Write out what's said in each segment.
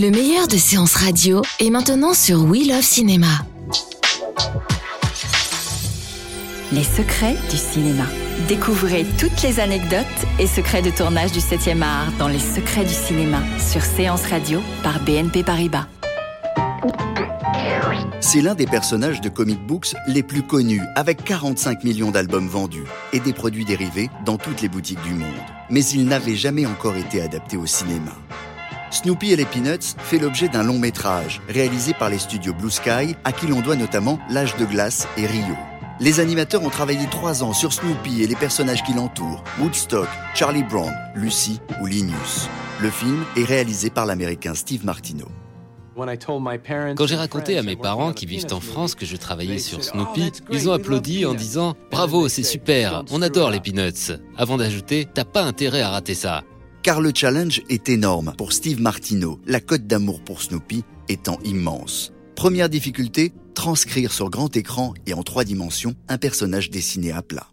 Le meilleur de séances radio est maintenant sur We Love Cinéma. Les secrets du cinéma. Découvrez toutes les anecdotes et secrets de tournage du 7e art dans Les secrets du cinéma sur Séance Radio par BNP Paribas. C'est l'un des personnages de comic books les plus connus, avec 45 millions d'albums vendus et des produits dérivés dans toutes les boutiques du monde. Mais il n'avait jamais encore été adapté au cinéma. Snoopy et les Peanuts fait l'objet d'un long métrage réalisé par les studios Blue Sky, à qui l'on doit notamment L'âge de glace et Rio. Les animateurs ont travaillé trois ans sur Snoopy et les personnages qui l'entourent, Woodstock, Charlie Brown, Lucy ou Linus. Le film est réalisé par l'américain Steve Martino. Quand j'ai raconté à mes parents qui vivent en France que je travaillais sur Snoopy, ils ont applaudi en disant Bravo, c'est super, on adore les Peanuts. Avant d'ajouter T'as pas intérêt à rater ça. Car le challenge est énorme pour Steve Martino, la cote d'amour pour Snoopy étant immense. Première difficulté, transcrire sur grand écran et en trois dimensions un personnage dessiné à plat.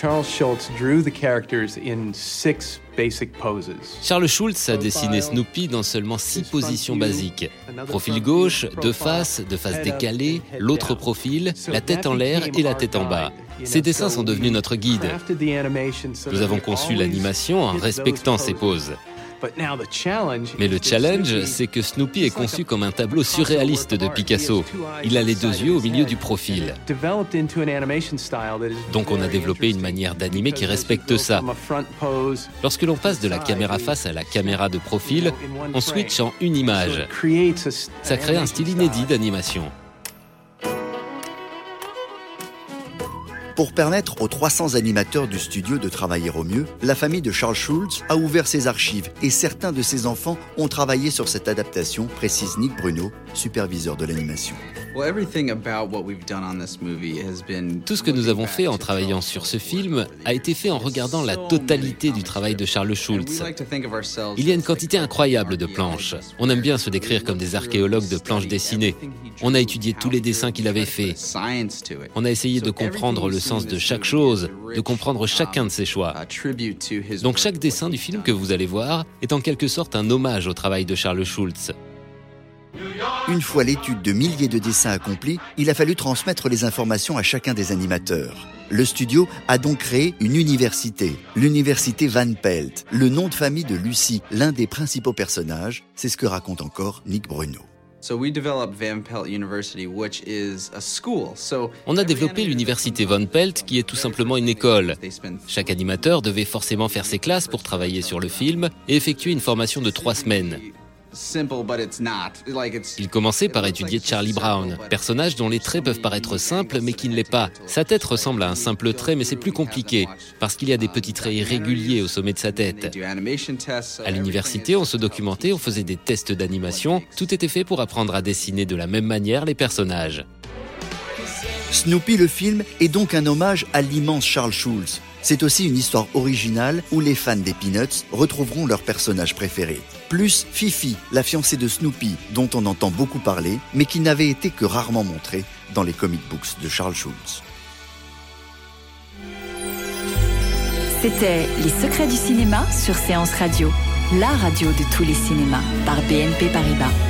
Charles Schultz drew the characters in six basic poses. Charles Schultz a dessiné Snoopy dans seulement six positions basiques. Profil gauche, deux faces, deux faces décalées, l'autre profil, la tête en l'air et la tête en bas. Ces dessins sont devenus notre guide. Nous avons conçu l'animation en respectant ces poses. Mais le challenge, c'est que Snoopy est conçu comme un tableau surréaliste de Picasso. Il a les deux yeux au milieu du profil. Donc on a développé une manière d'animer qui respecte ça. Lorsque l'on passe de la caméra face à la caméra de profil, on switch en une image. Ça crée un style inédit d'animation. Pour permettre aux 300 animateurs du studio de travailler au mieux, la famille de Charles Schultz a ouvert ses archives et certains de ses enfants ont travaillé sur cette adaptation, précise Nick Bruno, superviseur de l'animation. Tout ce que nous avons fait en travaillant sur ce film a été fait en regardant la totalité du travail de Charles Schultz. Il y a une quantité incroyable de planches. On aime bien se décrire comme des archéologues de planches dessinées. On a étudié tous les dessins qu'il avait faits. On a essayé de comprendre le sens de chaque chose, de comprendre chacun de ses choix. Donc chaque dessin du film que vous allez voir est en quelque sorte un hommage au travail de Charles Schultz. Une fois l'étude de milliers de dessins accomplis, il a fallu transmettre les informations à chacun des animateurs. Le studio a donc créé une université, l'université Van Pelt, le nom de famille de Lucie, l'un des principaux personnages, c'est ce que raconte encore Nick Bruno. On a développé l'université Van Pelt qui est tout simplement une école. Chaque animateur devait forcément faire ses classes pour travailler sur le film et effectuer une formation de trois semaines. Il commençait par étudier Charlie Brown, personnage dont les traits peuvent paraître simples mais qui ne l'est pas. Sa tête ressemble à un simple trait mais c'est plus compliqué parce qu'il y a des petits traits irréguliers au sommet de sa tête. À l'université, on se documentait, on faisait des tests d'animation, tout était fait pour apprendre à dessiner de la même manière les personnages. Snoopy le film est donc un hommage à l'immense Charles Schulz. C'est aussi une histoire originale où les fans des Peanuts retrouveront leur personnage préféré. Plus Fifi, la fiancée de Snoopy, dont on entend beaucoup parler, mais qui n'avait été que rarement montrée dans les comic books de Charles Schulz. C'était Les secrets du cinéma sur Séance Radio, la radio de tous les cinémas par BNP Paribas.